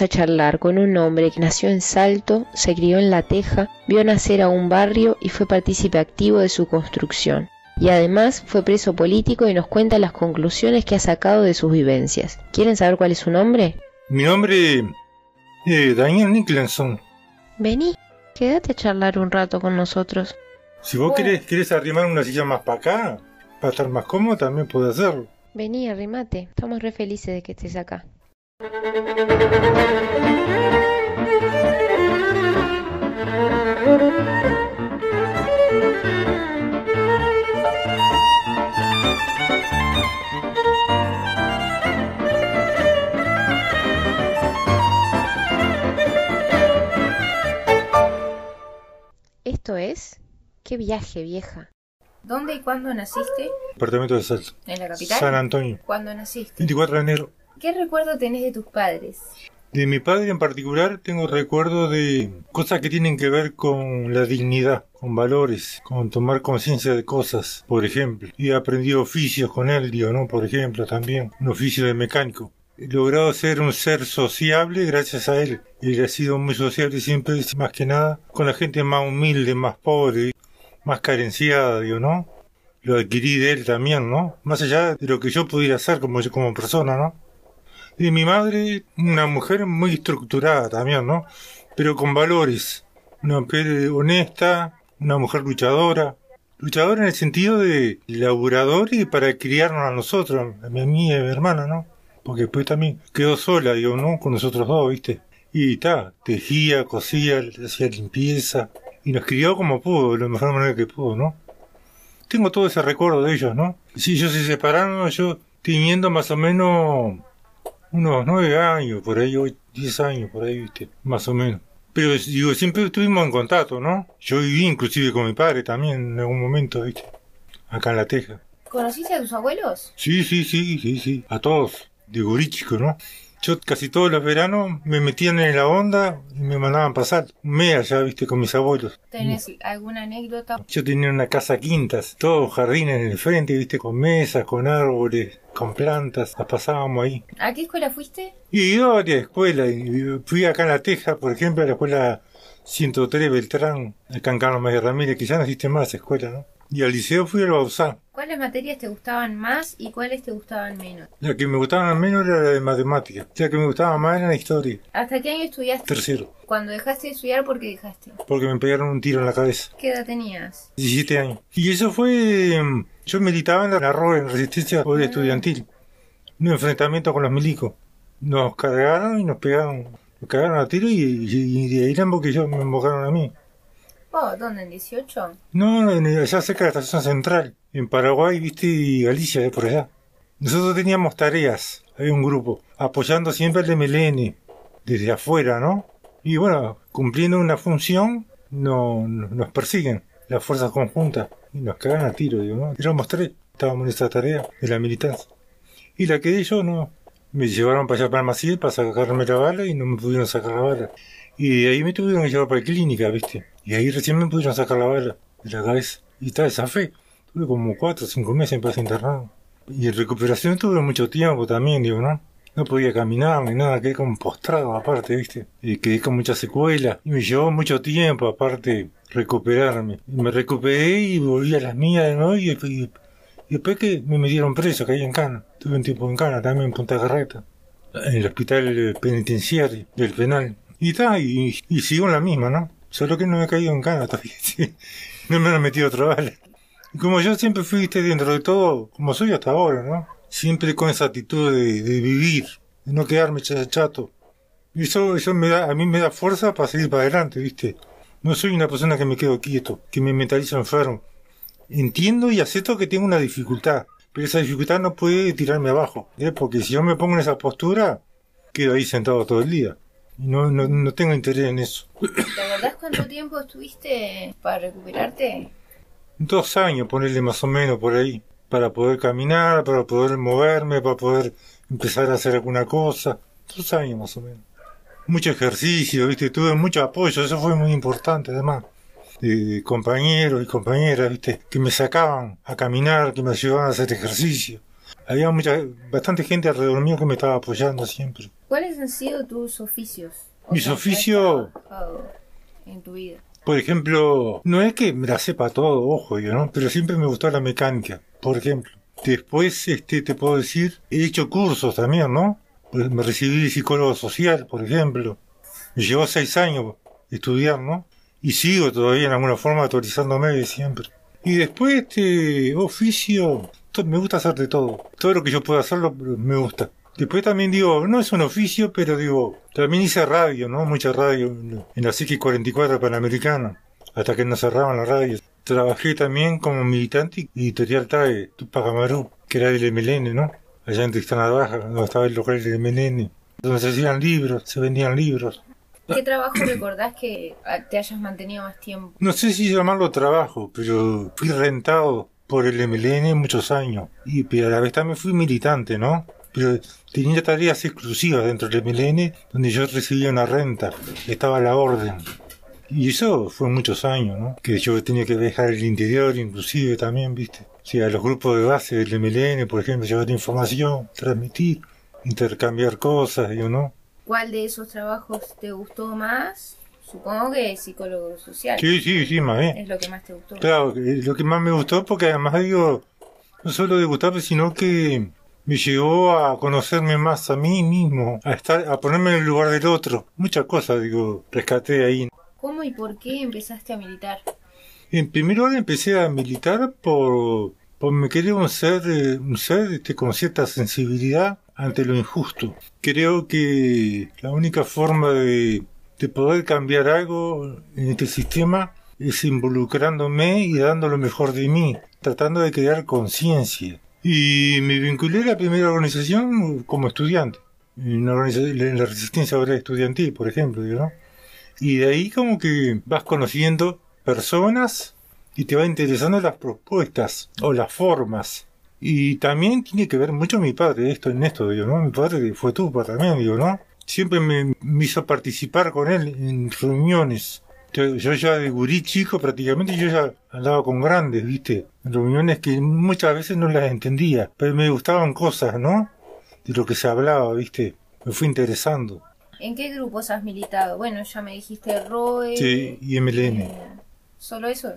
A charlar con un hombre que nació en Salto, se crió en La Teja, vio nacer a un barrio y fue partícipe activo de su construcción. Y además fue preso político y nos cuenta las conclusiones que ha sacado de sus vivencias. ¿Quieren saber cuál es su nombre? Mi nombre es Daniel Nicholson. Vení, quédate a charlar un rato con nosotros. Si vos querés, querés arrimar una silla más para acá, para estar más cómodo, también puedo hacerlo. Vení, arrimate. Estamos re felices de que estés acá. Esto es... ¡Qué viaje, vieja! ¿Dónde y cuándo naciste? Departamento de Salto. ¿En la capital? San Antonio. ¿Cuándo naciste? 24 de enero. ¿Qué recuerdo tenés de tus padres? De mi padre en particular tengo recuerdo de cosas que tienen que ver con la dignidad, con valores, con tomar conciencia de cosas, por ejemplo. Y he aprendido oficios con él, digo, ¿no? Por ejemplo, también un oficio de mecánico. Logrado ser un ser sociable gracias a él. Él ha sido muy sociable siempre, más que nada, con la gente más humilde, más pobre, más carenciada, digo, ¿no? Lo adquirí de él también, ¿no? Más allá de lo que yo pudiera hacer como, como persona, ¿no? Y mi madre, una mujer muy estructurada también, ¿no? Pero con valores. Una mujer honesta, una mujer luchadora. Luchadora en el sentido de laburador y para criarnos a nosotros, a mí y a mi hermana, ¿no? Porque después también quedó sola, digo, ¿no? Con nosotros dos, ¿viste? Y ta, tejía, cosía, hacía limpieza. Y nos crió como pudo, de la mejor manera que pudo, ¿no? Tengo todo ese recuerdo de ellos, ¿no? Si ellos se separaron, yo teniendo más o menos unos nueve años, por ahí, ocho, diez años, por ahí, viste, más o menos. Pero digo, siempre estuvimos en contacto, ¿no? Yo viví inclusive con mi padre también en algún momento, viste, acá en La Teja. ¿Conociste a tus abuelos? Sí, sí, sí, sí, sí, a todos, de gurí chico, ¿no? Yo casi todos los veranos me metían en la onda y me mandaban pasar mes allá, viste, con mis abuelos. ¿Tenés alguna anécdota? Yo tenía una casa quintas, todos jardines en el frente, viste, con mesas, con árboles, con plantas, las pasábamos ahí. ¿A qué escuela fuiste? Y yo a varias escuelas, fui acá en La Teja, por ejemplo, a la escuela 103 Beltrán, acá en Carlos María Ramírez, que ya no existe más esa escuela, ¿no? Y al liceo fui al Bausá. ¿Cuáles materias te gustaban más y cuáles te gustaban menos? La que me gustaba menos era la de matemáticas. La que me gustaba más era la historia. ¿Hasta qué año estudiaste? Tercero. Cuando dejaste de estudiar, ¿por qué dejaste? Porque me pegaron un tiro en la cabeza. ¿Qué edad tenías? 17 años. Y eso fue... mm, Yo militaba en la ROE, en Resistencia Poder Estudiantil. Un enfrentamiento con los milicos. Nos cargaron y nos pegaron. Nos cagaron a tiro y, y, y de ahí porque yo me embocaron a mí. Oh, ¿dónde? ¿En 18? No, en- allá cerca de la estación central. En Paraguay, viste, y Galicia, de por allá. Nosotros teníamos tareas. Había un grupo. Apoyando siempre al MLN. Desde afuera, ¿no? Y bueno, cumpliendo una función, no, no- nos persiguen. Las fuerzas conjuntas. Y nos cagan a tiro, digo, ¿no? Éramos tres. Estábamos en esa tarea de la militancia. Y la quedé yo, no. Me llevaron para allá para Maciel para sacarme la bala y no me pudieron sacar la bala. Y de ahí me tuvieron que llevar para la clínica, ¿viste? Y ahí recién me pudieron sacar la bala de la cabeza. Y tal, esa fe. Tuve como cuatro o cinco meses en paz internado. Y en recuperación tuve mucho tiempo también, digo, ¿no? No podía caminar ni nada, quedé como postrado aparte, ¿viste? Y quedé con muchas secuelas. Y me llevó mucho tiempo aparte recuperarme. Y me recuperé y volví a las mías nuevo y, y- y después que me metieron preso, caí en cana. Tuve un tiempo en cana también en Punta Carreta. En el hospital penitenciario del penal. Y tal, y, y sigo en la misma, ¿no? Solo que no me he caído en cana todavía. sí. No me han metido otra bala. Como yo siempre fui, viste, dentro de todo, como soy hasta ahora, ¿no? Siempre con esa actitud de, de vivir, de no quedarme ch- chato. Y eso, eso me da, a mí me da fuerza para seguir para adelante, viste. No soy una persona que me quedo quieto, que me mentalizo enfermo. Entiendo y acepto que tengo una dificultad, pero esa dificultad no puede tirarme abajo, ¿eh? porque si yo me pongo en esa postura, quedo ahí sentado todo el día. Y no, no, no tengo interés en eso. ¿Te acordás cuánto tiempo estuviste para recuperarte? Dos años, ponerle más o menos por ahí, para poder caminar, para poder moverme, para poder empezar a hacer alguna cosa. dos años más o menos. Mucho ejercicio, viste, tuve mucho apoyo, eso fue muy importante además. De compañeros y compañeras, viste, que me sacaban a caminar, que me ayudaban a hacer ejercicio. Había mucha, bastante gente alrededor mío que me estaba apoyando siempre. ¿Cuáles han sido tus oficios? Mis oficios- En tu vida. Por ejemplo, no es que me la sepa todo, ojo, yo, ¿no? Pero siempre me gustó la mecánica, por ejemplo. Después, este, te puedo decir, he hecho cursos también, ¿no? Pues Me recibí de psicólogo social, por ejemplo. Me llevó seis años estudiar, ¿no? Y sigo todavía en alguna forma actualizándome de siempre. Y después, este, oficio, me gusta hacer de todo. Todo lo que yo pueda hacerlo me gusta. Después también digo, no es un oficio, pero digo, también hice radio, ¿no? Mucha radio en la CX44 Panamericana, hasta que nos cerraban la radio. Trabajé también como militante editorial TAE, Tupac Amaru, que era del MLN, ¿no? Allá en Tristana Baja, donde estaba el local del MLN, donde se hacían libros, se vendían libros. ¿Qué trabajo recordás que te hayas mantenido más tiempo? No sé si llamarlo trabajo, pero fui rentado por el MLN muchos años. Y pero a la vez también fui militante, ¿no? Pero tenía tareas exclusivas dentro del MLN donde yo recibía una renta, estaba la orden. Y eso fue muchos años, ¿no? Que yo tenía que viajar el interior inclusive también, ¿viste? O sea, los grupos de base del MLN, por ejemplo, llevar información, transmitir, intercambiar cosas, digo, ¿no? ¿Cuál de esos trabajos te gustó más? Supongo que psicólogo social. Sí, sí, sí, más bien. Es lo que más te gustó. Claro, que lo que más me gustó, porque además digo, no solo de gustarme, sino que me llevó a conocerme más a mí mismo, a estar, a ponerme en el lugar del otro. Muchas cosas, digo, rescaté ahí. ¿Cómo y por qué empezaste a militar? En primer lugar empecé a militar por, por me quería un ser, eh, un ser este, con cierta sensibilidad ante lo injusto. Creo que la única forma de, de poder cambiar algo en este sistema es involucrándome y dando lo mejor de mí, tratando de crear conciencia. Y me vinculé a la primera organización como estudiante, en la, en la resistencia obrera estudiantil, por ejemplo, ¿no? Y de ahí como que vas conociendo personas y te va interesando las propuestas o las formas. Y también tiene que ver mucho mi padre esto en esto, digo, ¿no? Mi padre fue tupa también, digo, ¿no? Siempre me, me hizo participar con él en reuniones. Yo, ya de gurí chico prácticamente yo ya andaba con grandes, ¿viste? En reuniones que muchas veces no las entendía, pero me gustaban cosas, ¿no? De lo que se hablaba, ¿viste? Me fue interesando. ¿En qué grupos has militado? Bueno, ya me dijiste ROE. Sí, y MLN. eh, ¿Solo eso?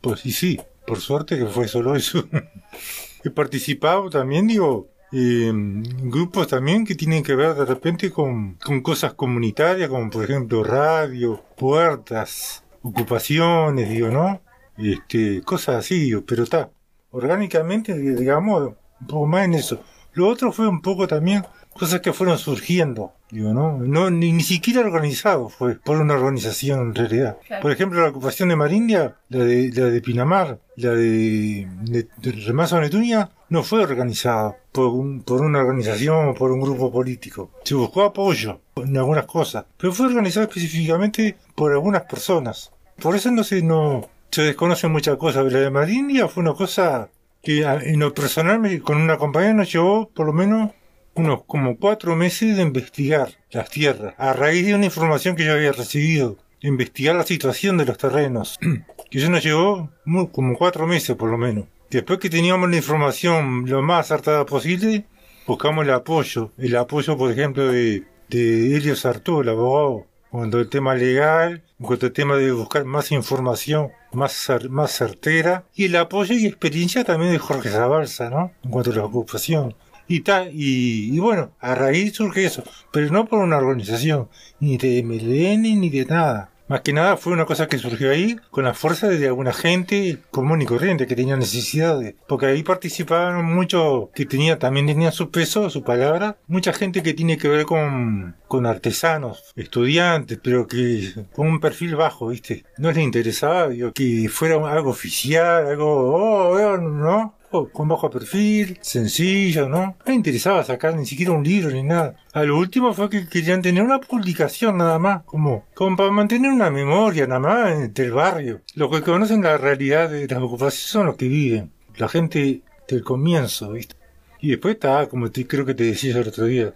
Pues sí, sí, por suerte que fue solo eso. He participado también, digo, en grupos también que tienen que ver de repente con, con cosas comunitarias, como por ejemplo radio, puertas, ocupaciones, digo, ¿no? Este, cosas así, digo, pero está, orgánicamente, digamos, un poco más en eso. Lo otro fue un poco también cosas que fueron surgiendo, digo, ¿no? no ni, ni siquiera organizado fue por una organización en realidad. Claro. Por ejemplo, la ocupación de Marindia, la de, la de Pinamar, la de, de, de Remazo Netunia, no fue organizada por, un- por una organización o por un grupo político. Se buscó apoyo en algunas cosas, pero fue organizada específicamente por algunas personas. Por eso no se, no, se desconocen muchas cosas. La de Marindia fue una cosa que en lo personal con una compañera nos llevó por lo menos unos como cuatro meses de investigar las tierras, a raíz de una información que yo había recibido, investigar la situación de los terrenos, que eso nos llevó como cuatro meses por lo menos. Después que teníamos la información lo más acertada posible, buscamos el apoyo, el apoyo por ejemplo de, de Helio Sartú, el abogado, en cuanto al tema legal, cuanto al tema de buscar más información más, cer- más certera, y el apoyo y experiencia también de Jorge Zabalza, ¿no? En cuanto a la ocupación. Y, tal y, y bueno, a raíz surge eso, pero no por una organización, ni de MLN ni de nada. Más que nada fue una cosa que surgió ahí con la fuerza de alguna gente común y corriente que tenía necesidades. Porque ahí participaban muchos que tenía, también tenían su peso, su palabra. Mucha gente que tiene que ver con, con artesanos, estudiantes, pero que con un perfil bajo, ¿viste? No les interesaba digo, que fuera algo oficial, algo, oh, ¿no? Con bajo perfil, sencillo, ¿no? No interesaba sacar ni siquiera un libro ni nada. A lo último fue que querían tener una publicación nada más, como, como para mantener una memoria nada más del barrio. Los que conocen la realidad de las ocupaciones son los que viven, la gente del comienzo, ¿viste? Y después está, como te, creo que te decía el otro día,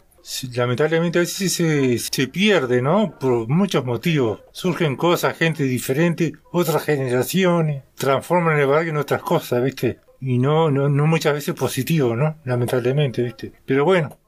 lamentablemente a veces se, se pierde, ¿no? Por muchos motivos. Surgen cosas, gente diferente, otras generaciones, transforman el barrio en otras cosas, ¿viste? Y no, no, no muchas veces positivo, ¿no? Lamentablemente, ¿viste? Pero bueno,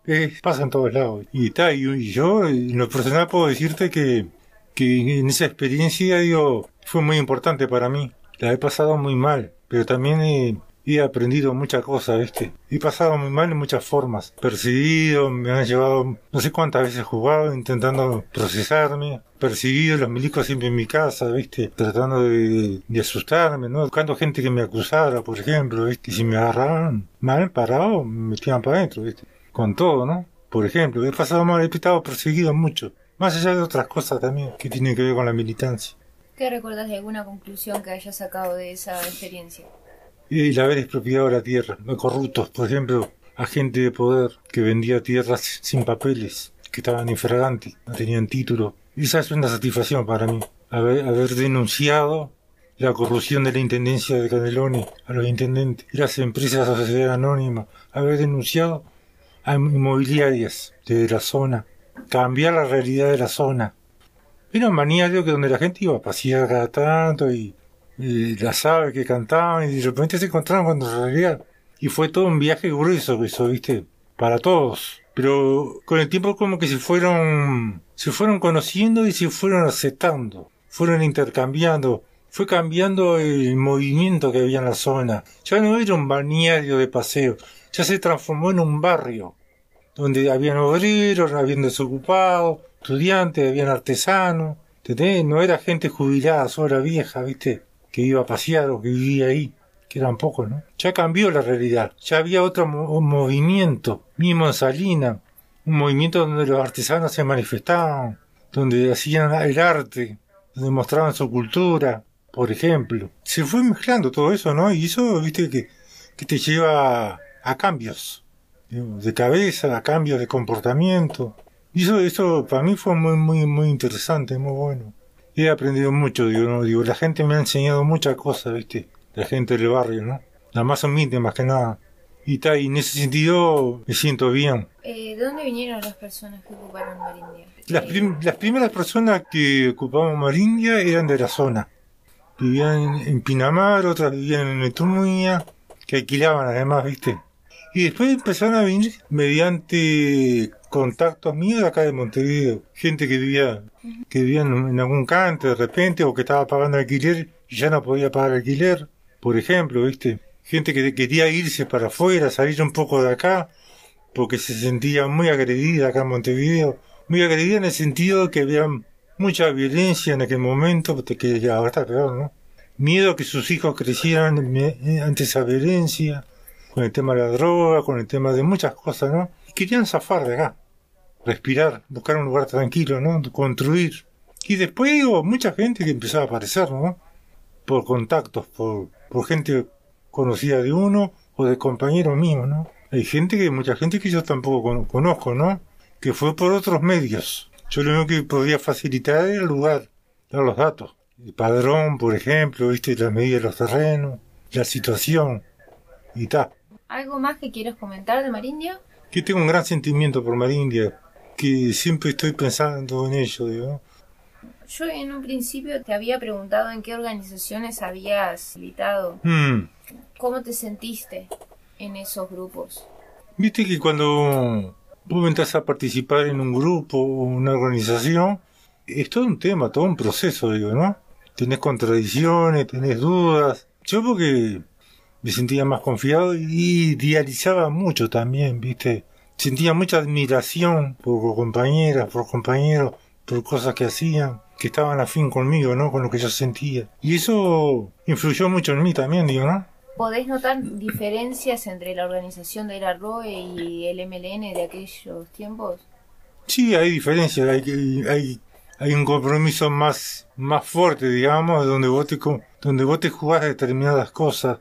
pasa en todos lados. Y está, y, yo en lo personal puedo decirte que, que en esa experiencia, digo, fue muy importante para mí. La he pasado muy mal, pero también he, he aprendido muchas cosas, ¿viste? He pasado muy mal en muchas formas. Perseguido, me han llevado, no sé cuántas veces jugado, intentando procesarme. Perseguido, los milicos siempre en mi casa, ¿viste? Tratando de, de asustarme, ¿no? Buscando gente que me acusara, por ejemplo, ¿viste? Y si me agarraban mal parado, me metían para adentro, ¿viste? Con todo, ¿no? Por ejemplo, he pasado mal, he estado perseguido mucho. Más allá de otras cosas también que tienen que ver con la militancia. ¿Qué recuerdas de alguna conclusión que hayas sacado de esa experiencia? Y el haber expropiado la tierra, no corruptos, por ejemplo, agente de poder que vendía tierras sin papeles, que estaban infraganti, no tenían título. Esa es una satisfacción para mí, haber, haber denunciado la corrupción de la Intendencia de Canelones a los intendentes y las empresas de sociedad anónima, haber denunciado a inmobiliarias de la zona, cambiar la realidad de la zona. Era un manía que donde la gente iba a pasear cada tanto y y las aves que cantaban y de repente se encontraron cuando realidad. Y fue todo un viaje grueso eso, viste, para todos. Pero con el tiempo como que se fueron, se fueron conociendo y se fueron aceptando, fueron intercambiando, fue cambiando el movimiento que había en la zona. Ya no era un balneario de paseo, ya se transformó en un barrio, donde habían obreros, habían desocupados, estudiantes, habían artesanos, No era gente jubilada, sola vieja, viste que iba a pasear o que vivía ahí, que eran pocos, ¿no? Ya cambió la realidad, ya había otro movimiento, mismo en Salina, un movimiento donde los artesanos se manifestaban, donde hacían el arte, donde mostraban su cultura, por ejemplo. Se fue mezclando todo eso, ¿no? Y eso, viste, que, que te lleva a, cambios de cabeza, a cambios de comportamiento. Y eso, eso para mí fue muy, muy, muy interesante, muy bueno he aprendido mucho, digo, ¿no? digo, la gente me ha enseñado muchas cosas, ¿viste? La gente del barrio, ¿no? La más humilde, más que nada. Y, ta, y en ese sentido me siento bien. Eh, ¿De dónde vinieron las personas que ocuparon Marindia? Las, las primeras personas que ocupaban Marindia eran de la zona. Vivían en Pinamar, otras vivían en Eturmuña, que alquilaban además, ¿viste? Y después empezaron a venir mediante contactos míos de acá de Montevideo. Gente que vivía, que vivía en, algún canto de repente o que estaba pagando alquiler y ya no podía pagar alquiler, por ejemplo, ¿viste? Gente que quería irse para afuera, salir un poco de acá, porque se sentía muy agredida acá en Montevideo. Muy agredida en el sentido de que había mucha violencia en aquel momento, que ya ahora está peor, ¿no? Miedo que sus hijos crecieran ante esa violencia, con el tema de la droga, con el tema de muchas cosas, ¿no? querían zafar de acá, respirar, buscar un lugar tranquilo, ¿no? Construir. Y después hubo mucha gente que empezaba a aparecer, ¿no? Por contactos, por, por gente conocida de uno o de compañeros míos, ¿no? Hay gente que, mucha gente que yo tampoco conozco, ¿no? Que fue por otros medios. Yo lo único que podía facilitar era el lugar, dar los datos. El padrón, por ejemplo, viste, la medida de los terrenos, la situación y tal. ¿Algo más que quieras comentar de Marindia? que tengo un gran sentimiento por Marindia, que siempre estoy pensando en ello, digo. Yo en un principio te había preguntado en qué organizaciones habías militado. Hmm. ¿Cómo te sentiste en esos grupos? Viste que cuando vos entras a participar en un grupo o una organización, es todo un tema, todo un proceso, digo, ¿no? Tenés contradicciones, tenés dudas. Yo porque me sentía más confiado y idealizaba mucho también, ¿viste? Sentía mucha admiración por compañeras, por compañeros, por cosas que hacían, que estaban afín conmigo, ¿no? Con lo que yo sentía. Y eso influyó mucho en mí también, digo, ¿no? ¿Podés notar diferencias entre la organización de la ROE y el MLN de aquellos tiempos? Sí, hay diferencias, hay, hay, hay un compromiso más, más fuerte, digamos, donde vos te, donde vos te jugás determinadas cosas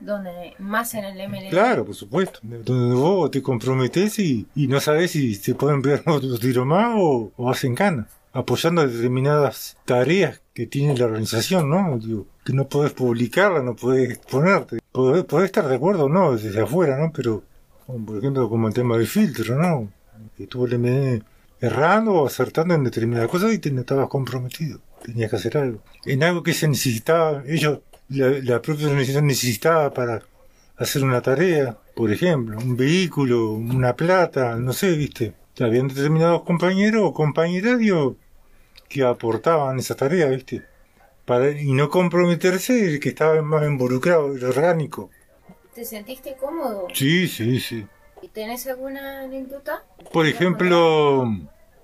donde más en el MLN. Claro, por supuesto. Donde vos te comprometes y, y no sabes si te pueden pegar otro tiro más o, o hacen cana. Apoyando determinadas tareas que tiene la organización, ¿no? Digo, que no podés publicarla, no podés exponerte. Podés, estar de acuerdo no desde afuera, ¿no? Pero, por ejemplo, como el tema del filtro, ¿no? que estuvo el MN errando o acertando en determinadas cosas y te estabas comprometido. Tenías que hacer algo. En algo que se necesitaba, ellos, la, la propia organización necesitaba para hacer una tarea, por ejemplo, un vehículo, una plata, no sé, viste. Habían determinados compañeros o compañeras que aportaban esa tarea, viste. Para, y no comprometerse el que estaba más involucrado, el orgánico. ¿Te sentiste cómodo? Sí, sí, sí. ¿Y tenés alguna anécdota? Por ejemplo,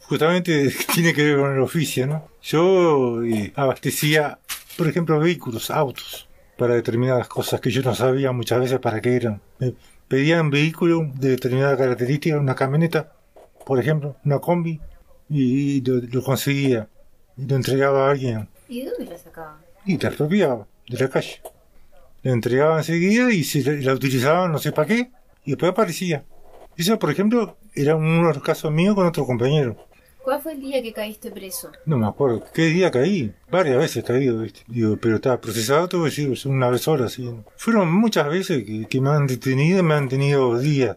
justamente tiene que ver con el oficio, ¿no? Yo eh, abastecía, por ejemplo, vehículos, autos, para determinadas cosas que yo no sabía muchas veces para qué eran. Me pedían vehículo de determinada característica, una camioneta, por ejemplo, una combi, y, lo, conseguía. Y lo entregaba a alguien. ¿Y de dónde la sacaba? Y la expropiaba, de la calle. La entregaba enseguida y se la, utilizaban no sé para qué, y después aparecía. Eso, por ejemplo, era uno de los casos míos con otro compañero. ¿Cuál fue el día que caíste preso? No me acuerdo. ¿Qué día caí? Varias veces caído, ¿viste? Digo, pero estaba procesado, tuve que decir, una vez sola, sí. Fueron muchas veces que, que me han detenido y me han tenido días.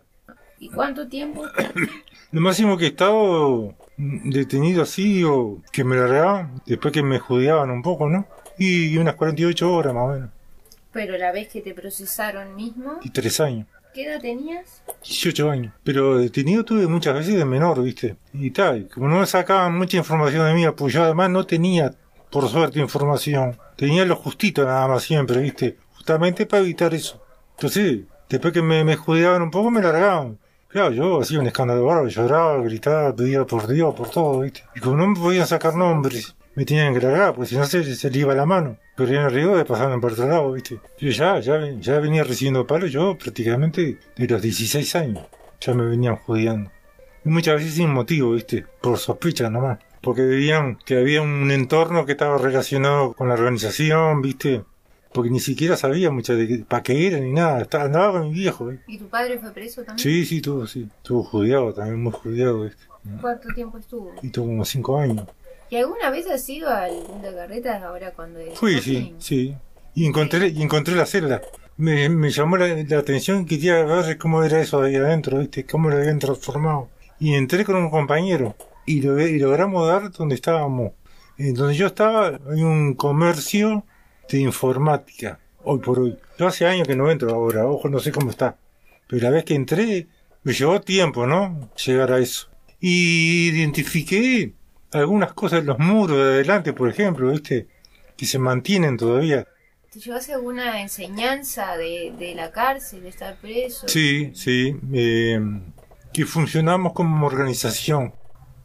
¿Y cuánto tiempo? Lo máximo que he estado detenido así o que me largaban, después que me judeaban un poco, ¿no? Y unas 48 horas más o menos. Pero la vez que te procesaron mismo... Y tres años. ¿Qué edad tenías? 18 años. Pero detenido tuve muchas veces de menor, ¿viste? Y tal, como no me sacaban mucha información de mí, pues yo además no tenía, por suerte, información. Tenía lo justito nada más siempre, ¿viste? Justamente para evitar eso. Entonces, después que me, me judeaban un poco, me largaban. Claro, yo hacía un escándalo bárbaro, lloraba, gritaba, pedía por Dios, por todo, ¿viste? Y como no me podían sacar nombres, me tenían que largar, porque si no se, se le iba la mano. Pero en el riesgo de pasarme por otro lado, ¿viste? Yo ya, ya, ya venía recibiendo palos, yo prácticamente de los 16 años, ya me venían jodiendo. Y muchas veces sin motivo, ¿viste? Por sospecha nomás. Porque veían que había un entorno que estaba relacionado con la organización, ¿viste? porque ni siquiera sabía mucho de para qué era ni nada. andaba con mi viejo. ¿eh? ¿Y tu padre fue preso también? Sí, sí, tuvo, sí. Estuvo judeado también, muy judeado. Este. ¿Cuánto tiempo estuvo? Y tuvo como cinco años. ¿Y alguna vez has ido al de Carretas ahora cuando Fui, sí, sí. Y encontré, y encontré la celda. Me, me llamó la, atención, quería ver cómo era eso ahí adentro, ¿viste? Cómo lo habían transformado. Y entré con un compañero y, lo, y logramos dar donde estábamos. En donde yo estaba, hay un comercio de informática, hoy por hoy. Yo hace años que no entro ahora, ojo, no sé cómo está. Pero la vez que entré, me llevó tiempo, ¿no? Llegar a eso. Y identifiqué algunas cosas los muros de adelante, por ejemplo, ¿viste? Que se mantienen todavía. ¿Te llevas alguna enseñanza de, de la cárcel, de estar preso? Sí, sí. Eh, que funcionamos como organización.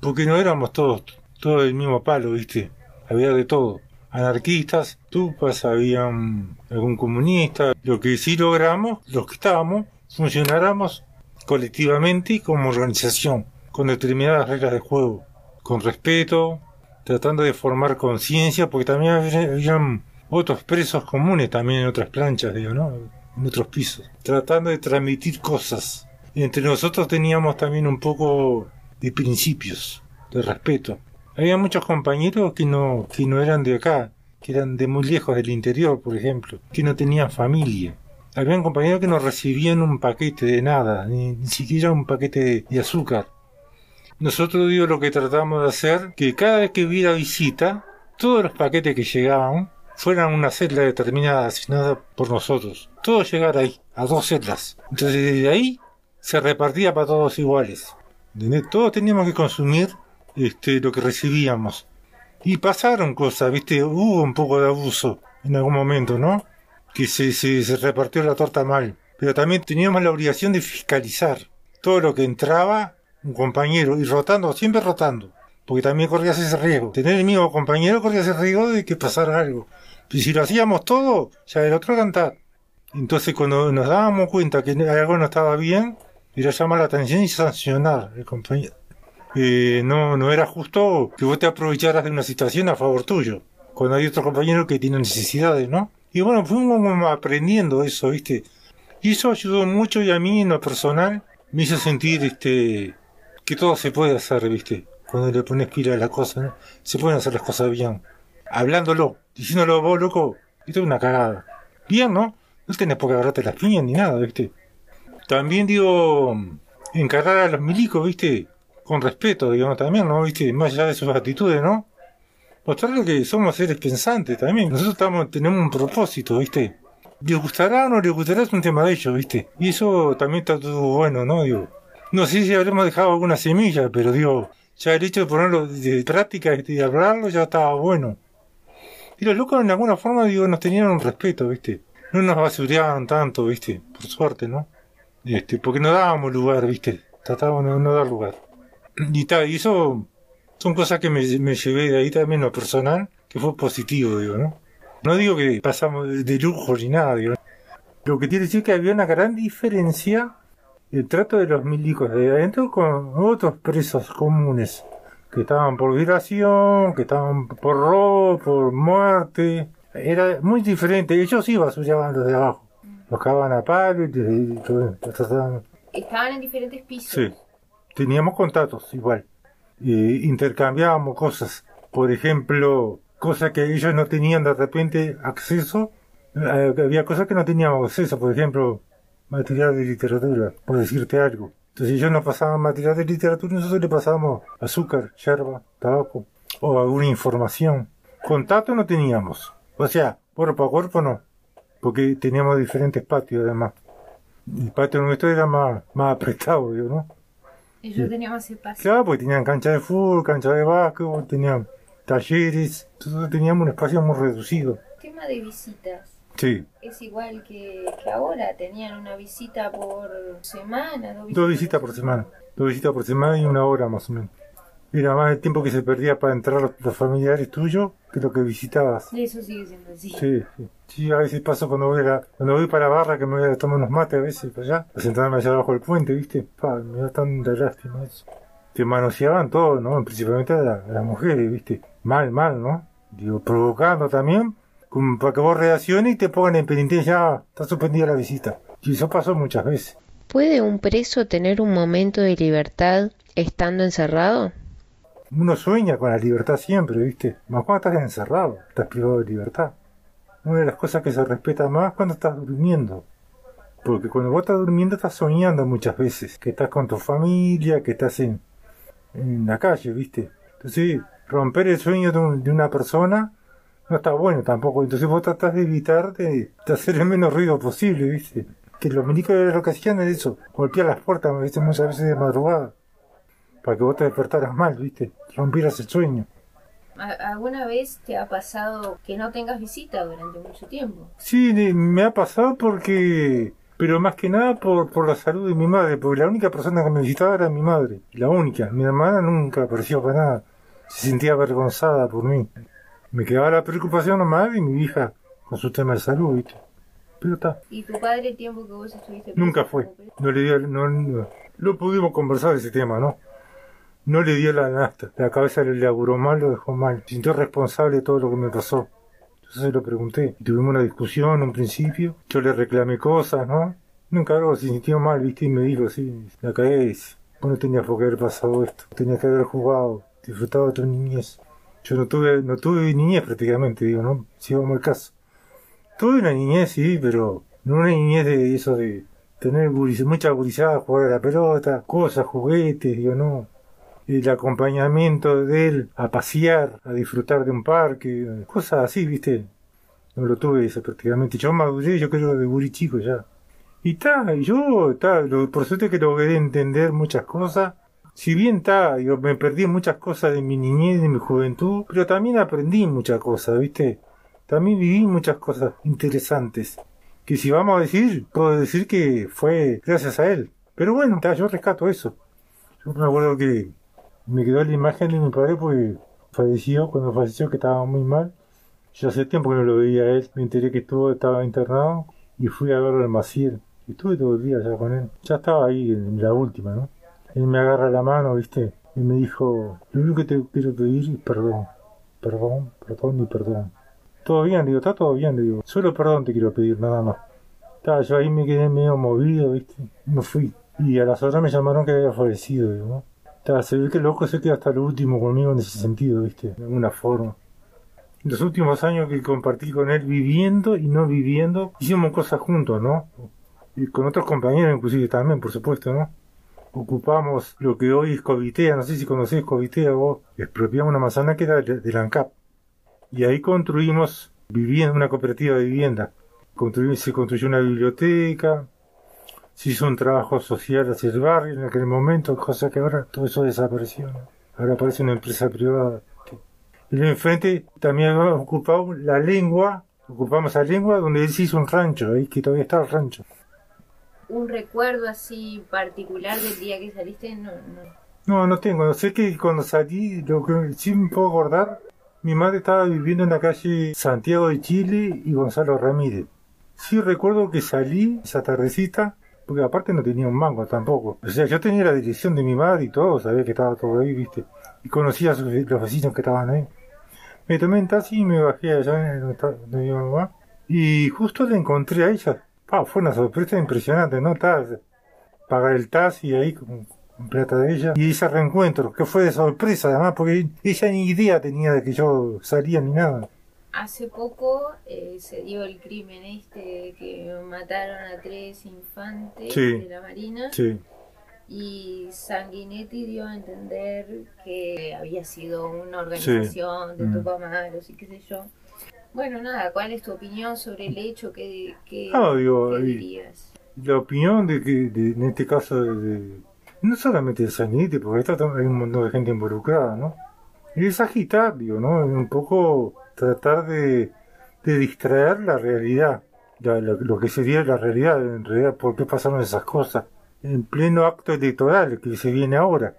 Porque no éramos todos, todos del mismo palo, ¿viste? Había de todo anarquistas, tupas, habían algún comunista. Lo que sí logramos, los que estábamos, funcionáramos colectivamente y como organización, con determinadas reglas de juego, con respeto, tratando de formar conciencia, porque también habían otros presos comunes también en otras planchas, digo, ¿no? En otros pisos, tratando de transmitir cosas. entre nosotros teníamos también un poco de principios, de respeto. Había muchos compañeros que no, que no eran de acá, que eran de muy lejos del interior, por ejemplo, que no tenían familia. Habían compañeros que no recibían un paquete de nada, ni, siquiera un paquete de, azúcar. Nosotros digo lo que tratamos de hacer, que cada vez que hubiera visita, todos los paquetes que llegaban fueran una celda determinada asignada por nosotros. Todo llegar ahí, a dos celdas. Entonces desde ahí se repartía para todos iguales. Todos teníamos que consumir este, lo que recibíamos. Y pasaron cosas, viste, hubo un poco de abuso en algún momento, ¿no? Que se, se, repartió la torta mal. Pero también teníamos la obligación de fiscalizar todo lo que entraba un compañero y rotando, siempre rotando. Porque también corrías ese riesgo. Tener el mismo compañero corría ese riesgo de que pasara algo. Y si lo hacíamos todo, ya el otro cantar. Entonces cuando nos dábamos cuenta que algo no estaba bien, era llamar la atención y sancionar al compañero no, no era justo que vos te aprovecharas de una situación a favor tuyo, cuando hay otro compañero que tiene necesidades, ¿no? Y bueno, fuimos aprendiendo eso, ¿viste? Y eso ayudó mucho y a mí en lo personal me hizo sentir este que todo se puede hacer, ¿viste? Cuando le pones pila a la cosa, ¿no? Se pueden hacer las cosas bien. Hablándolo, diciéndolo vos, loco, esto es una cagada. Bien, ¿no? No tenés por qué agarrarte las piñas ni nada, ¿viste? También digo, encargar a los milicos, ¿viste? con respeto, digamos, también, ¿no? ¿Viste? Más allá de sus actitudes, ¿no? Mostrarle que somos seres pensantes también. Nosotros tenemos un propósito, ¿viste? Les gustará o no les gustará es un tema de ellos, ¿viste? Y eso también está todo bueno, ¿no? Digo, no sé si habremos dejado alguna semilla, pero digo, ya el hecho de ponerlo de práctica y de hablarlo ya estaba bueno. Y los locos en alguna forma, digo, nos tenían un respeto, ¿viste? No nos basureaban tanto, ¿viste? Por suerte, ¿no? Este, porque no dábamos lugar, ¿viste? Tratábamos de no dar lugar. Y tal, y eso son cosas que me, me llevé de ahí también lo personal, que fue positivo, digo, ¿no? No digo que pasamos de lujo ni nada, digo. Lo que quiere decir que había una gran diferencia el trato de los milicos de adentro con otros presos comunes que estaban por violación, que estaban por robo, por muerte. Era muy diferente. Ellos sí basuraban los de abajo. Los a palo y, todo, Estaban en diferentes pisos. Sí. Teníamos contactos igual. intercambiábamos cosas. Por ejemplo, cosas que ellos no tenían de repente acceso. Eh, había cosas que no teníamos acceso. Por ejemplo, material de literatura, por decirte algo. Entonces ellos nos pasaban material de literatura nosotros le pasábamos azúcar, yerba, tabaco o alguna información. Contacto no teníamos. O sea, cuerpo a cuerpo no. Porque teníamos diferentes patios además. El patio nuestro era más, más apretado, ¿no? Ellos tenían más espacio. Claro, porque tenían cancha de fútbol, cancha de básquetbol, tenían talleres. Entonces teníamos un espacio muy reducido. Tema de visitas. Sí. Es igual que, ahora, tenían una visita por semana, dos visitas. por semana, dos visitas por semana y una hora más o menos. Era más el tiempo que se perdía para entrar los, familiares tuyos que lo que visitabas. Eso sigue siendo así. Sí, sí. a veces paso cuando voy, a cuando voy para la barra que me voy a tomar unos mates a veces para allá, a sentarme allá abajo del puente, ¿viste? Pa, me da tanta lástima eso. Te manoseaban todo, ¿no? Principalmente a, las mujeres, ¿viste? Mal, mal, ¿no? Digo, provocando también para que vos reacciones y te pongan en penitencia, ya está suspendida la visita. Y eso pasó muchas veces. ¿Puede un preso tener un momento de libertad estando encerrado? Uno sueña con la libertad siempre, ¿viste? Más cuando estás encerrado, estás privado de libertad. Una de las cosas que se respeta más cuando estás durmiendo. Porque cuando vos estás durmiendo estás soñando muchas veces. Que estás con tu familia, que estás en, en la calle, ¿viste? Entonces, romper el sueño de una persona no está bueno tampoco. Entonces vos tratás de evitar de, hacer el menos ruido posible, ¿viste? Que los milicos de lo que hacían es eso, golpear las puertas, ¿viste? Muchas veces de madrugada. Para que vos te despertaras mal, ¿viste? Rompieras el sueño. ¿Alguna vez te ha pasado que no tengas visita durante mucho tiempo? Sí, me ha pasado porque... Pero más que nada por, por la salud de mi madre, porque la única persona que me visitaba era mi madre, la única. Mi hermana nunca apareció para nada. Se sentía avergonzada por mí. Me quedaba la preocupación nomás y mi hija con su tema de salud, ¿viste? Pero está. ¿Y tu padre el tiempo que vos estuviste? Nunca fue. No le dio, no, no, pudimos conversar de ese tema, ¿no? No le dio la nasta. La cabeza le laburó mal, lo dejó mal. Sintió responsable de todo lo que me pasó. Entonces se lo pregunté. Tuvimos una discusión en un principio. Yo le reclamé cosas, ¿no? Nunca algo se sintió mal, ¿viste? Y me dijo, sí, la caes. Vos no tenías por qué haber pasado esto. Tenías que haber jugado, disfrutado de tu niñez. Yo no tuve, no tuve niñez prácticamente, digo, ¿no? Si vamos al caso. Tuve una niñez, sí, pero no una niñez de eso de tener mucha gurizada, jugar a la pelota, cosas, juguetes, digo, no. El acompañamiento de él a pasear, a disfrutar de un parque, cosas así, viste. No lo tuve eso prácticamente. Yo maduré, yo creo, de guri chico ya. Y está, yo, está, por suerte que logré entender muchas cosas si bien está, yo me perdí muchas cosas de mi niñez, de mi juventud, pero también aprendí muchas cosas, ¿viste? También viví muchas cosas interesantes. Que si vamos a decir, puedo decir que fue gracias a él. Pero bueno, yo rescato eso. Yo me acuerdo que me quedó la imagen de mi padre porque falleció, cuando falleció que estaba muy mal. Yo hace tiempo que no lo veía a él, me enteré que estuvo, estaba internado y fui a verlo al Maciel. Estuve todo el día ya con él. Ya estaba ahí en la última, ¿no? Él me agarra la mano, ¿viste? Y me dijo, lo único que te quiero pedir es perdón. Perdón, perdón y perdón. Todo bien, digo, está todo bien, digo. Solo perdón te quiero pedir, nada más. Estaba yo ahí me quedé medio movido, ¿viste? Me fui. Y a las horas me llamaron que había fallecido, digo, ¿no? Estaba, se ve que el loco se queda hasta lo último conmigo en ese sentido, ¿viste? De alguna forma. Los últimos años que compartí con él viviendo y no viviendo, hicimos cosas juntos, ¿no? Y con otros compañeros inclusive también, por supuesto, ¿no? Ocupamos lo que hoy es Covitea, no sé si conocés Covitea vos, expropiamos una manzana que era de, la ANCAP. Y ahí construimos vivienda, una cooperativa de vivienda. se construyó una biblioteca, se hizo un trabajo social hacia el barrio en aquel momento, cosa que ahora todo eso desapareció. Ahora parece una empresa privada. Y enfrente también ocupado la lengua, ocupamos la lengua donde se hizo un rancho, ahí que todavía está el rancho un recuerdo así particular del día que saliste? No, no. No, no tengo. Sé que cuando salí, lo que sí me puedo acordar, mi madre estaba viviendo en la calle Santiago de Chile y Gonzalo Ramírez. Sí recuerdo que salí esa tardecita, porque aparte no tenía un mango tampoco. O sea, yo tenía la dirección de mi madre y todo, sabía que estaba todo ahí, viste. Y conocía a los vecinos que estaban ahí. Me tomé en taxi y me bajé allá donde, donde mi mamá. Y justo la encontré a ella. Ah, fue una sorpresa impresionante, ¿no? pagar el taxi ahí con, plata de ella. Y ese reencuentro, que fue de sorpresa además, porque ella ni idea tenía de que yo salía ni nada. Hace poco eh, se dio el crimen este que mataron a tres infantes de la Marina. Sí. Y Sanguinetti dio a entender que había sido una organización de mm. malos y qué sé yo. Bueno, nada, ¿cuál es tu opinión sobre el hecho? que ah, dirías? La opinión de que, en este caso, de, no solamente de Sanguinetti, porque está, hay un montón de gente involucrada, ¿no? Es agitar, digo, ¿no? Un poco tratar de, de distraer la realidad, lo, que sería la realidad, en realidad, por qué pasaron esas cosas, en pleno acto electoral que se viene ahora,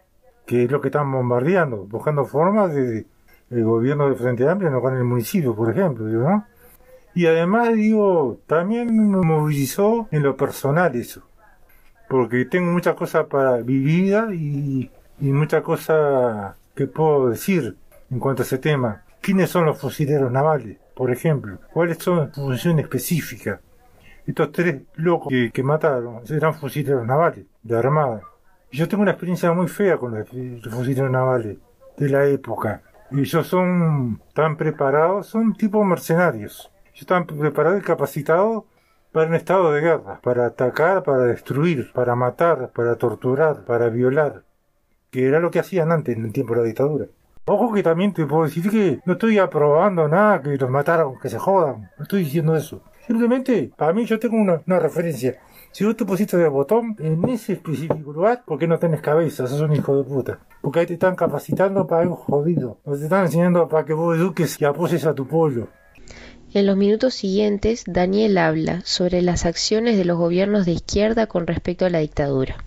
que es lo que están bombardeando, buscando formas de el gobierno de Frente Amplio no con el municipio, por ejemplo, digo, ¿no? Y además, digo, también me movilizó en lo personal eso, porque tengo muchas cosas para vivir y, y muchas cosas que puedo decir en cuanto a ese tema. ¿Quiénes son los fusileros navales, por ejemplo? ¿Cuáles son su función específica? Estos tres locos que, que mataron eran fusileros navales, de armada. Yo tengo una experiencia muy fea con los fusileros navales de la época y ellos son tan preparados, son tipo mercenarios. Ellos están preparados y capacitados para un estado de guerra, para atacar, para destruir, para matar, para torturar, para violar, que era lo que hacían antes en el tiempo de la dictadura. Ojo que también te puedo decir que no estoy aprobando nada, que los mataron, que se jodan, no estoy diciendo eso. Simplemente, para mí yo tengo una, una referencia. Si vos te pusiste de botón en ese específico lugar, ¿por qué no tenés cabeza? Sos un hijo de puta. Porque ahí te están capacitando para algo jodido. No te están enseñando para que vos eduques y apoyes a tu pueblo. En los minutos siguientes, Daniel habla sobre las acciones de los gobiernos de izquierda con respecto a la dictadura.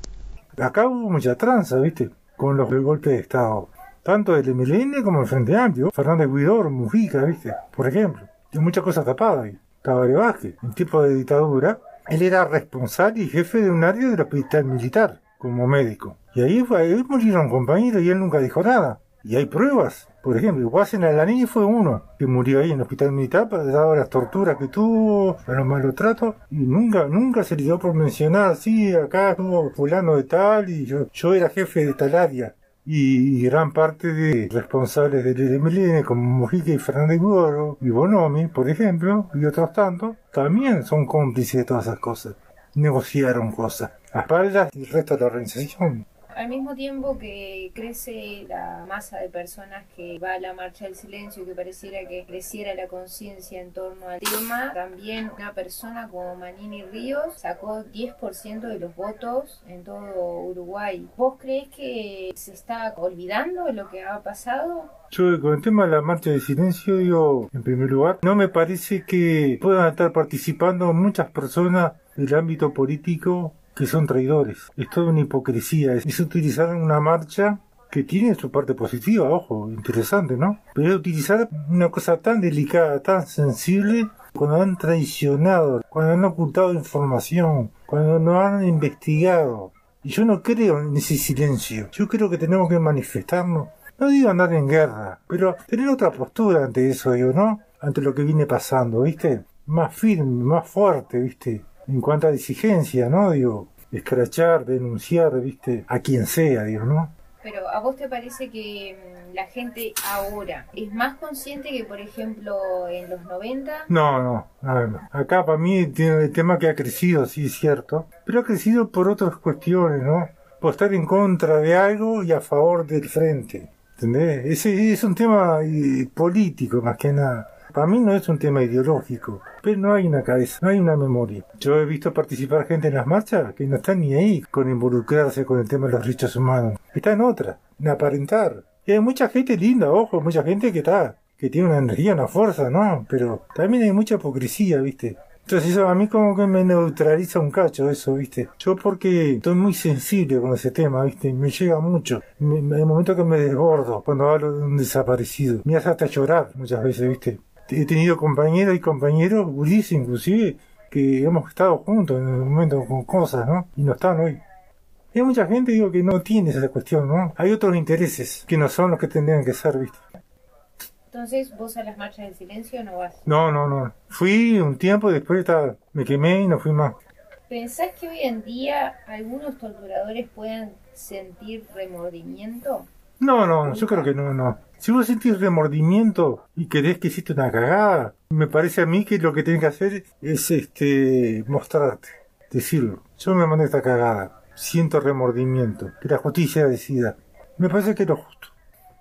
Acá hubo mucha tranza, ¿viste? Con los golpes de Estado. Tanto del MLN como el Frente Amplio. Fernández Guidor, Mujica, ¿viste? Por ejemplo. Hay muchas cosas tapadas ahí. Tabaré Vázquez, en tiempo de dictadura, él era responsable y jefe de un área del hospital militar, como médico. Y ahí, ahí murieron compañeros y él nunca dijo nada. Y hay pruebas. Por ejemplo, Guasen Alaní fue uno que murió ahí en el hospital militar dar las torturas que tuvo, los malos tratos, y nunca, nunca se le dio por mencionar, sí, acá estuvo fulano de tal, y yo, yo era jefe de tal área y, gran parte de responsables del MLN como Mujica y Fernández Goro y Bonomi, por ejemplo, y otros tantos, también son cómplices de todas esas cosas. Negociaron cosas a espaldas del resto de la organización. Al mismo tiempo que crece la masa de personas que va a la marcha del silencio y que pareciera que creciera la conciencia en torno al tema, también una persona como Manini Ríos sacó 10% de los votos en todo Uruguay. ¿Vos crees que se está olvidando de lo que ha pasado? Yo con el tema de la marcha del silencio, digo, en primer lugar, no me parece que puedan estar participando muchas personas del ámbito político que son traidores. Es toda una hipocresía. Es, utilizar una marcha que tiene su parte positiva, ojo, interesante, ¿no? Pero es utilizar una cosa tan delicada, tan sensible, cuando han traicionado, cuando han ocultado información, cuando no han investigado. Y yo no creo en ese silencio. Yo creo que tenemos que manifestarnos. No digo andar en guerra, pero tener otra postura ante eso, digo, ¿no? Ante lo que viene pasando, ¿viste? Más firme, más fuerte, ¿viste? En cuanto a exigencia, ¿no? Digo, escrachar, denunciar, ¿viste? A quien sea, digo, ¿no? Pero ¿a vos te parece que mm, la gente ahora es más consciente que, por ejemplo, en los 90? No, no. Acá para mí tiene el tema que ha crecido, sí es cierto, pero ha crecido por otras cuestiones, ¿no? por estar en contra de algo y a favor del frente. ¿Entendés? Ese es un tema eh, político más que nada. Para mí no es un tema ideológico, pero no hay una cabeza, no hay una memoria. Yo he visto participar gente en las marchas que no están ni ahí con involucrarse con el tema de los derechos humanos. Está en otra, en aparentar. Y hay mucha gente linda, ojo, mucha gente que está, que tiene una energía, una fuerza, ¿no? Pero también hay mucha hipocresía, ¿viste? Entonces eso a mí como que me neutraliza un cacho eso, ¿viste? Yo porque estoy muy sensible con ese tema, ¿viste? Me llega mucho. Me, en el momento que me desbordo cuando hablo de un desaparecido. Me hace hasta llorar muchas veces, ¿viste? He tenido compañeros y compañeros, Ulises inclusive, que hemos estado juntos en un momento con cosas, ¿no? Y no están hoy. Hay mucha gente, digo, que no tiene esa cuestión, ¿no? Hay otros intereses que no son los que tendrían que ser, ¿viste? Entonces, ¿vos a las marchas del silencio no vas? No, no, no. Fui un tiempo, después me quemé y no fui más. ¿Pensás que hoy en día algunos torturadores puedan sentir remordimiento? No, no, yo creo que no, no. Si vos sentís remordimiento y querés que hiciste una cagada, me parece a mí que lo que tenés que hacer es este mostrarte, decirlo. Yo me mandé esta cagada, siento remordimiento, que la justicia decida. Me parece que es lo justo.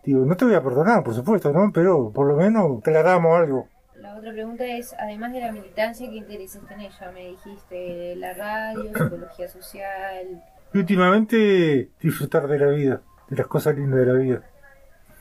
Digo, no te voy a perdonar, por supuesto, ¿no? Pero por lo menos aclaramos algo. La otra pregunta es, además de la militancia, ¿qué intereses tenés? Ya me dijiste la radio, psicología social. Y últimamente disfrutar de la vida, de las cosas lindas de la vida.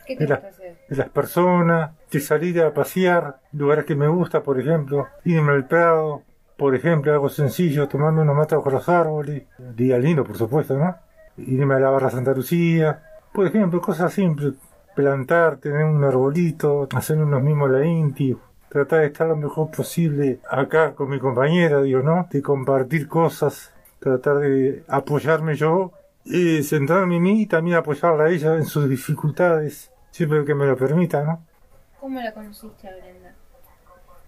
¿Qué te de, gusta hacer? de las personas, de salir a pasear, lugares que me gusta, por ejemplo, irme al prado, por ejemplo, algo sencillo, tomando unos matos con los árboles, día lindo, por supuesto, ¿no? Irme a la barra Santa Lucía, por ejemplo, cosas simples, plantar, tener un arbolito, hacer unos mimos a la Inti, tratar de estar lo mejor posible acá con mi compañera, digo, ¿no? De compartir cosas, tratar de apoyarme yo, y centrarme en mí y también apoyarla a ella en sus dificultades, siempre que me lo permita, ¿no? ¿Cómo la conociste a Brenda?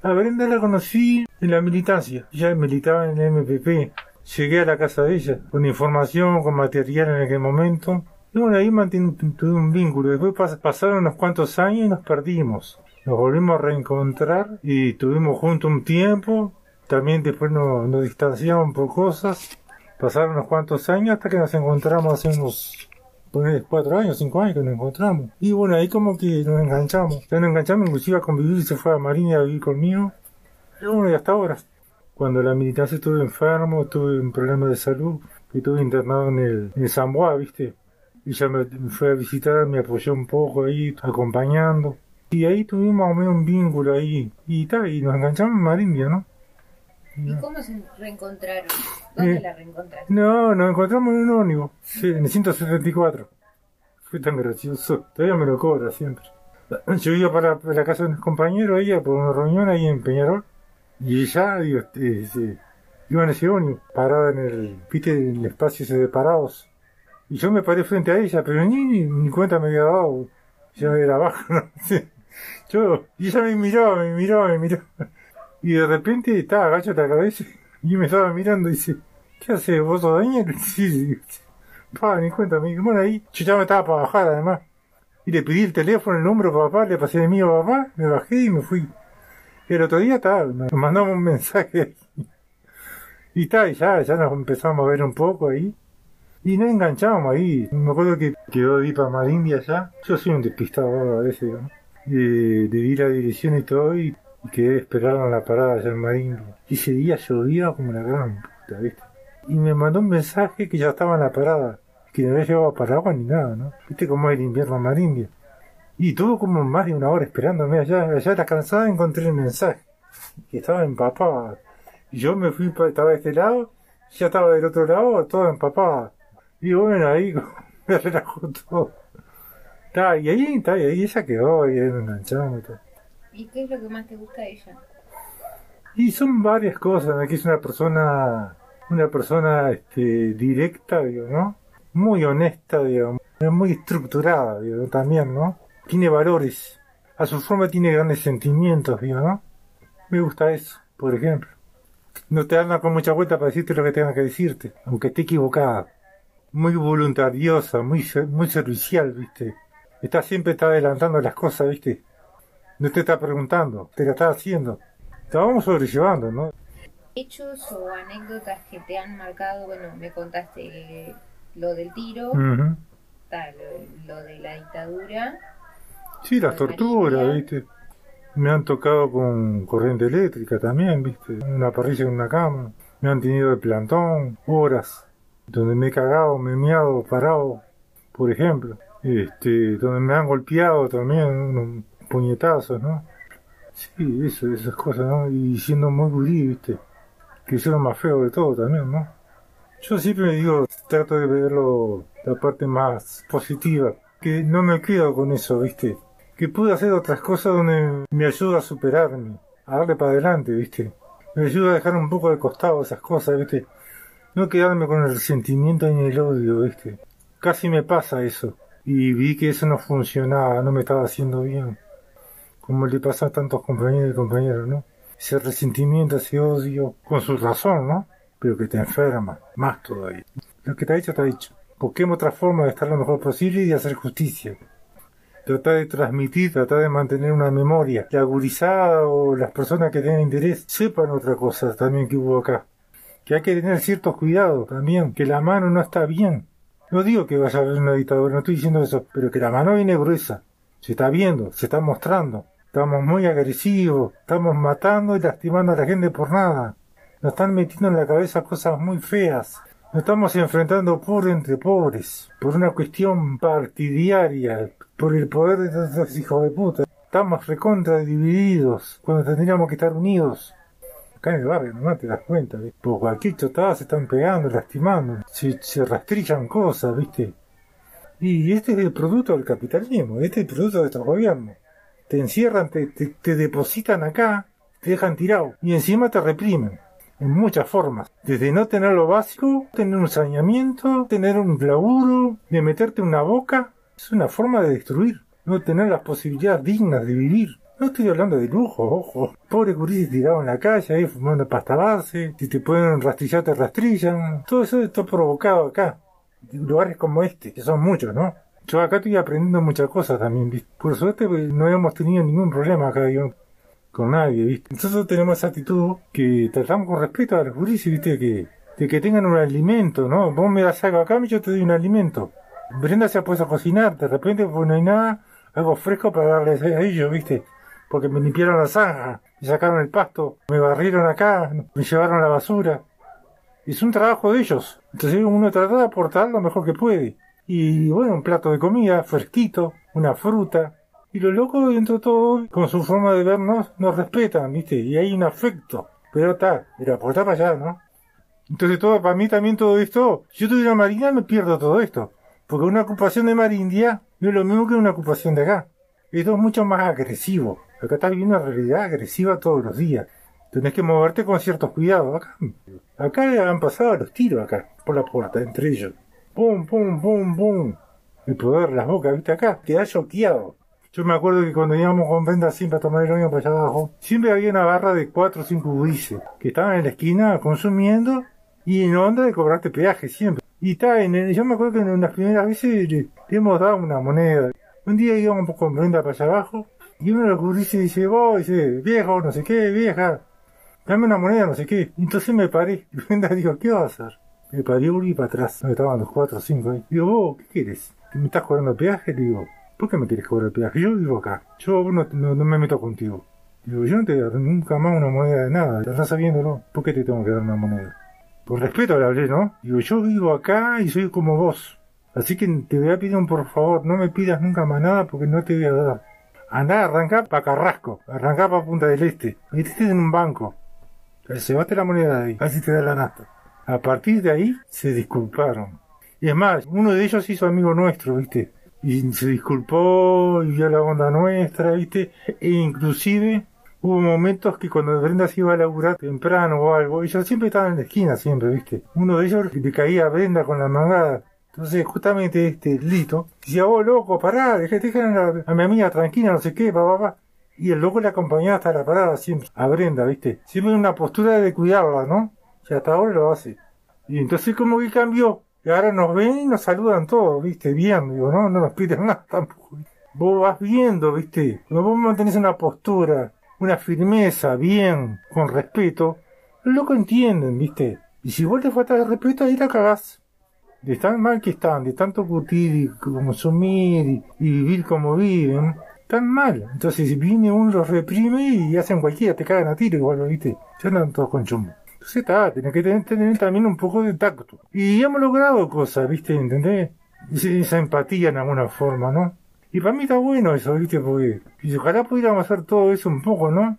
A Brenda la conocí en la militancia, ella militaba en el MPP. Llegué a la casa de ella, con información, con material en aquel momento, y bueno, ahí tuve un vínculo. Después pasaron unos cuantos años y nos perdimos. Nos volvimos a reencontrar y estuvimos juntos un tiempo. También después nos, nos distanciamos por cosas. Pasaron unos cuantos años hasta que nos encontramos hace unos cuatro años, cinco años que nos encontramos. Y bueno, ahí como que nos enganchamos. Ya nos enganchamos inclusive a convivir se fue a Marina a vivir conmigo. Y bueno, y hasta ahora. Cuando la militancia estuve enfermo, tuve un problema de salud, y estuve internado en el, en el Zamboa, ¿viste? y ya me, fue a visitar, me apoyó un poco ahí, acompañando. Y ahí tuvimos más o menos un vínculo ahí. Y tal, y nos enganchamos en Marindia, ¿no? ¿Y cómo se reencontraron? ¿Dónde Eh, la reencontraron? No, nos encontramos en un ómnibus, sí, en el 174. Fue tan gracioso, todavía me lo cobra siempre. Yo iba para la casa de unos compañeros, ella, por una reunión ahí en Peñarol, y ella, digo, este, este, iba en ese ómnibus, parada en el, viste, en el espacio ese de parados. Y yo me paré frente a ella, pero ni, ni, ni cuenta me había dado. Ya era abajo, ¿no? Sí. Yo, y ella me miraba, me miraba, me miraba. Y de repente estaba agacho la cabeza y me estaba mirando y dice, ¿qué haces vos Daniel? Sí, sí. Pa, ni cuenta, me dijo, bueno ahí, yo ya me estaba para bajar además. Y le pedí el teléfono, el número a papá, le pasé el mío a papá, me bajé y me fui. Y el otro día estaba, nos mandamos un mensaje. Y tal, y ya, ya nos empezamos a ver un poco ahí. Y nos enganchamos ahí. Me acuerdo que quedó de ir para Marindia allá. Yo soy un despistado a veces, ¿no? De, de ir a la dirección y todo y, y quedé esperando la parada allá en Marindia. Y ese día llovía como la gran puta, ¿viste? Y me mandó un mensaje que ya estaba en la parada. Que no había llevado paraguas ni nada, ¿no? ¿Viste cómo es el invierno en Marindia? Y tuvo como más de una hora esperándome allá. Allá era cansada encontré el mensaje. Que estaba empapado. Y yo me fui, estaba de este lado, ya estaba del otro lado, todo empapado. Y bueno, ahí me relajó todo. Y ahí, ta, y ahí ella quedó, y ahí nos enganchamos y todo. ¿Y qué es lo que más te gusta de ella? Y son varias cosas, aquí es una persona, una persona este, directa, digo, ¿no? Muy honesta, digo, muy estructurada, digo, también, ¿no? Tiene valores, a su forma tiene grandes sentimientos, digo, ¿no? Me gusta eso, por ejemplo. No te anda con mucha vuelta para decirte lo que tenga que decirte, aunque esté equivocada. Muy voluntariosa, muy, muy servicial, ¿viste? Está siempre está adelantando las cosas, ¿viste? No te está preguntando, te la está haciendo. Te vamos sobrellevando, ¿no? Hechos o anécdotas que te han marcado, bueno, me contaste lo del tiro, está lo, lo de la dictadura. Sí, las torturas. ¿viste? Me han tocado con corriente eléctrica también, ¿viste? Una parrilla en una cama. Me han tenido de plantón, horas, donde me he cagado, me he meado, parado, por ejemplo. Este, donde me han golpeado también, puñetazos, ¿no? Sí, eso, esas cosas, ¿no? Y siendo muy gurí, ¿viste? Que lo más feo de todo también, ¿no? Yo siempre digo, trato de verlo la parte más positiva, que no me quedo con eso, ¿viste? Que pude hacer otras cosas donde me ayuda a superarme, a darle para adelante, ¿viste? Me ayuda a dejar un poco de costado esas cosas, ¿viste? No quedarme con el resentimiento ni el odio, ¿viste? Casi me pasa eso. Y vi que eso no funcionaba, no me estaba haciendo bien. Como le pasa a tantos compañeros y compañeras, ¿no? Ese resentimiento, ese odio, con su razón, ¿no? Pero que te enferma, más todavía. Lo que te ha dicho, te ha dicho. Busquemos otra forma de estar lo mejor posible y de hacer justicia. Tratar de transmitir, tratar de mantener una memoria. La gurizada o las personas que tengan interés sepan otra cosa también que hubo acá. Que hay que tener ciertos cuidados también, que la mano no está bien. No digo que vaya a haber una dictadura, no estoy diciendo eso, pero que la mano viene gruesa. Se está viendo, se está mostrando. Estamos muy agresivos, estamos matando y lastimando a la gente por nada. Nos están metiendo en la cabeza cosas muy feas. Nos estamos enfrentando pobre entre pobres, por una cuestión partidaria, por el poder de esos hijos de puta. Estamos recontra divididos, cuando tendríamos que estar unidos. Acá en el barrio nomás te das cuenta, ¿viste? Por cualquier chotada se están pegando, lastimando, se, se rastrillan cosas, ¿viste? Y este es el producto del capitalismo, este es el producto de estos gobiernos. Te encierran, te, te, te depositan acá, te dejan tirado y encima te reprimen en muchas formas. Desde no tener lo básico, tener un saneamiento, tener un laburo, de meterte una boca. Es una forma de destruir. No tener las posibilidades dignas de vivir. No estoy hablando de lujo, ojo. Pobre gurises tirado en la calle, ahí fumando pasta base. Si te pueden rastrillar, te rastrillan. Todo eso está provocado acá. Lugares como este, que son muchos, ¿no? Yo acá estoy aprendiendo muchas cosas también, ¿viste? Por suerte pues, no hemos tenido ningún problema acá, yo con nadie, ¿viste? Nosotros tenemos esa actitud que tratamos con respeto a los gurises, ¿viste? Que, de que tengan un alimento, ¿no? Vos me das algo acá, yo te doy un alimento. Brenda se ha puesto a cocinar, de repente pues no hay nada, algo fresco para darles a ellos, ¿viste? Porque me limpiaron la zanja, me sacaron el pasto, me barrieron acá, me llevaron la basura. Es un trabajo de eldos. Entonces uno trata de aportar lo mejor que puede. Y bueno, un plato de comida, fresquito, una fruta, y los locos, dentro de todo, con su forma de vernos, nos respetan, ¿viste? Y hay un afecto. Pero está, pero aportar para allá, ¿no? Entonces todo, para mí también todo esto, si yo tuviera marina me pierdo todo esto. Porque una ocupación de mar India no es lo mismo que una ocupación de acá. Esto es mucho más agresivo. Acá estás viviendo una realidad agresiva todos los días. Tenés que moverte con ciertos cuidados. Acá, acá han pasado los tiros acá, por la puerta, entre ellos. Pum, pum, pum, pum. El poder de las bocas, ¿viste? Acá, quedás choqueado. Yo me acuerdo que cuando íbamos con Brenda siempre a tomar el baño para allá abajo, siempre había una barra de cuatro o cinco budices que estaban en la esquina consumiendo y en onda de cobrarte peaje siempre. Y está, en el- yo me acuerdo que en unas primeras veces le, le hemos dado una moneda. Un día íbamos con Brenda para allá abajo y uno de los gurises dice, vos, dice, viejo, no sé qué, vieja, dame una moneda, no sé qué. Entonces me paré y Brenda dijo, ¿qué vas a hacer? Me paré y para atrás, donde estaban los cuatro o cinco ahí. Digo, vos, ¿qué quieres? ¿Me estás cobrando peaje? Le digo, ¿por qué me quieres cobrar peaje? Yo vivo acá, yo no, no, no me meto contigo. Digo, yo no te daré nunca más una moneda de nada, estás sabiéndolo. ¿Por qué te tengo que dar una moneda? Por respeto le hablé, ¿no? Digo, yo vivo acá y soy como vos. Así que te voy a pedir un por favor, no me pidas nunca más nada porque no te voy a dar. Andá, arrancá para Carrasco, arrancá para Punta del Este, metiste en un banco. Llevaste la moneda de ahí, así te da la nata. A partir de ahí se disculparon. Y es más, uno de ellos hizo amigo nuestro, ¿viste? Y se disculpó y vio la onda nuestra, ¿viste? E inclusive hubo momentos que cuando Brenda se iba a laburar temprano o algo, ellos siempre estaban en la esquina, siempre, ¿viste? Uno de ellos le caía a Brenda con la mangada. Entonces, justamente este Lito decía, oh, loco, pará, dejate a, a mi amiga tranquila, no sé qué, papá, papá. Y el loco le acompañaba hasta la parada siempre, a Brenda, ¿viste? Siempre en una postura de cuidarla, ¿no? Y hasta ahora lo hace. Y entonces como que cambió. Y ahora nos ven y nos saludan todos, ¿viste? Bien, digo, no, no nos piden nada tampoco. Vos vas viendo, ¿viste? Cuando vos mantenés una postura, una firmeza, bien, con respeto, los locos entienden, ¿viste? Y si vos te faltas de respeto, ahí la cagás. de tan mal que están, de tanto curtir y consumir y, y vivir como viven, tan mal. Entonces viene uno los reprime y hacen cualquiera, te cagan a tiro igual, ¿viste? Ya andan todos con chumbo. Entonces está, tenés que tener, también un poco de tacto. Y hemos logrado cosas, ¿viste? ¿Entendés? Esa, empatía en alguna forma, ¿no? Y para mí está bueno eso, ¿viste? Porque y ojalá pudiéramos hacer todo eso un poco, ¿no?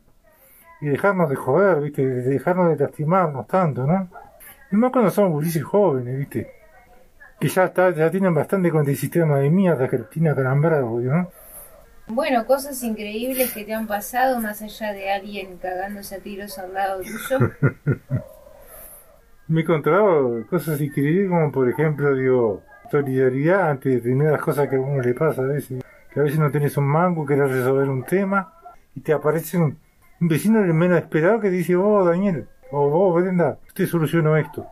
Y dejarnos de joder, ¿viste? De dejarnos de lastimarnos tanto, ¿no? Y más cuando somos gurises jóvenes, ¿viste? Que ya está, ya tienen bastante con el sistema de mierda que tiene acalambrado, ¿no? Bueno, cosas increíbles que te han pasado más allá de alguien cagándose a tiros al lado tuyo. Me he encontrado cosas increíbles como por ejemplo, digo, solidaridad ante determinadas cosas que a uno le pasa a veces. Que a veces no tenés un mango, querés resolver un tema y te aparece un, un vecino menos esperado que dice, oh Daniel, o vos Brenda, te soluciono esto.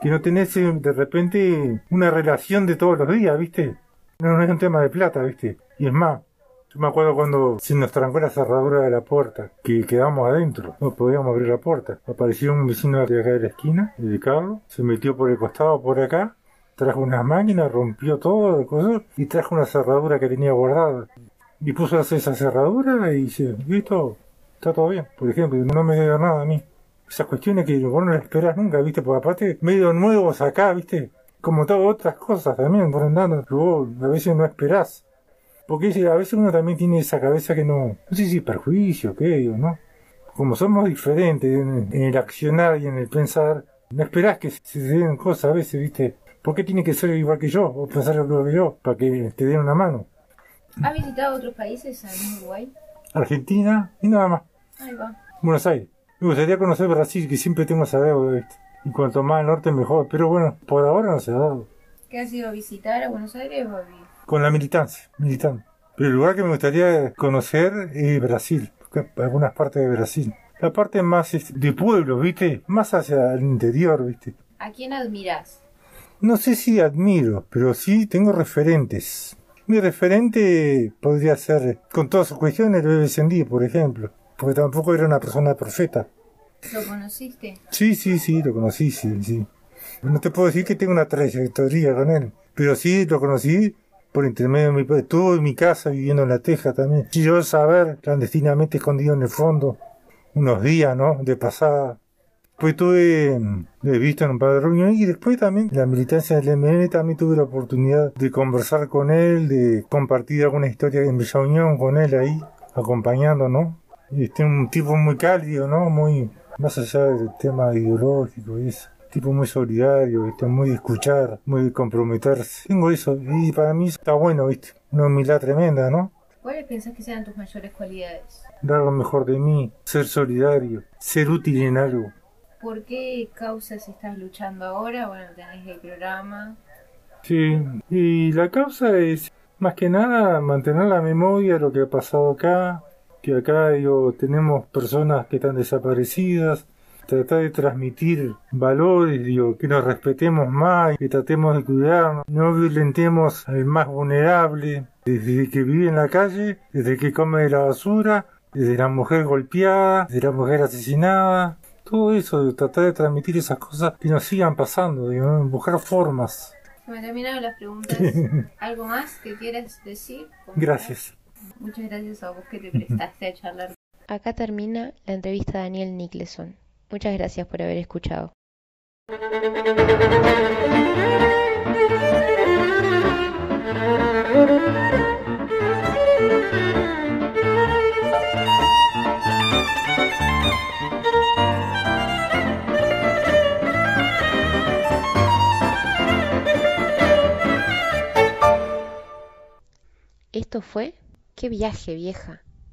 Que no tenés eh, de repente una relación de todos los días, ¿viste? No es un tema de plata, ¿viste? Y es más, yo me acuerdo cuando se nos trancó la cerradura de la puerta, que quedamos adentro, no podíamos abrir la puerta. Apareció un vecino de acá de la esquina, de Carlos, se metió por el costado por acá, trajo unas máquinas, rompió todo, de cosas, y trajo una cerradura que tenía guardada. Y puso a hacer esa cerradura y dice, listo, está todo bien. Por ejemplo, no me debe nada a mí. Esas cuestiones que vos no las esperás nunca, ¿viste? Porque aparte, medio nuevos acá, ¿viste? Como todas otras cosas también, por andando, que a veces no esperás. Porque a veces uno también tiene esa cabeza que no, no sé si perjuicio, qué digo, ¿no? Como somos diferentes en, el accionar y en el pensar, no esperás que se den cosas a veces, ¿viste? ¿Por qué tiene que ser igual que yo o pensar igual que yo para que te den una mano? ¿Has visitado otros países en Uruguay? Argentina y nada más. Ahí va. Buenos Aires. Me gustaría conocer Brasil, que siempre tengo esa deuda, ¿viste? Y cuanto más al norte mejor. Pero bueno, por ahora no se ha dado. ¿Qué has ido a visitar a Buenos Aires o a? Con la militancia, militando. Pero el lugar que me gustaría conocer es Brasil, algunas partes de Brasil. La parte más este, de pueblo, ¿viste? Más hacia el interior, ¿viste? ¿A quién admiras? No sé si admiro, pero sí tengo referentes. Mi referente podría ser, con todas sus cuestiones, el BBC por ejemplo. Porque tampoco era una persona profeta. ¿Lo conociste? Sí, sí, sí, lo conocí, sí, sí. No te puedo decir que tengo una trayectoria con él, pero sí lo conocí por intermedio de mi padre. Estuvo en mi casa viviendo en la teja también. Y yo saber, clandestinamente escondido en el fondo, unos días, ¿no? De pasada. Pues tuve de visto en un par de reuniones y después también la militancia del MN también tuve la oportunidad de conversar con él, de compartir alguna historia en Bella Unión con él ahí, acompañando, ¿no? Este un tipo muy cálido, ¿no? Muy, más allá del tema ideológico y eso. Tipo muy solidario, ¿viste? muy de escuchar, muy de comprometerse. Tengo eso y para mí está bueno, ¿viste? Una humildad tremenda, ¿no? ¿Cuáles piensas que sean tus mayores cualidades? Dar lo mejor de mí, ser solidario, ser útil en algo. ¿Por qué causas estás luchando ahora? Bueno, tenés el programa. Sí, y la causa es más que nada mantener la memoria de lo que ha pasado acá, que acá digo, tenemos personas que están desaparecidas, tratar de transmitir valores, digo, que nos respetemos más, que tratemos de cuidarnos, no violentemos al más vulnerable, desde que vive en la calle, desde que come de la basura, desde la mujer golpeada, desde la mujer asesinada, todo eso, de tratar de transmitir esas cosas que nos sigan pasando, digo, ¿no? buscar formas. Se me terminaron las preguntas. ¿Algo más que quieras decir? Gracias. Muchas gracias a vos que te prestaste a charlar. Acá termina la entrevista a Daniel Nicholson. Muchas gracias por haber escuchado. Esto fue... ¡Qué viaje, vieja!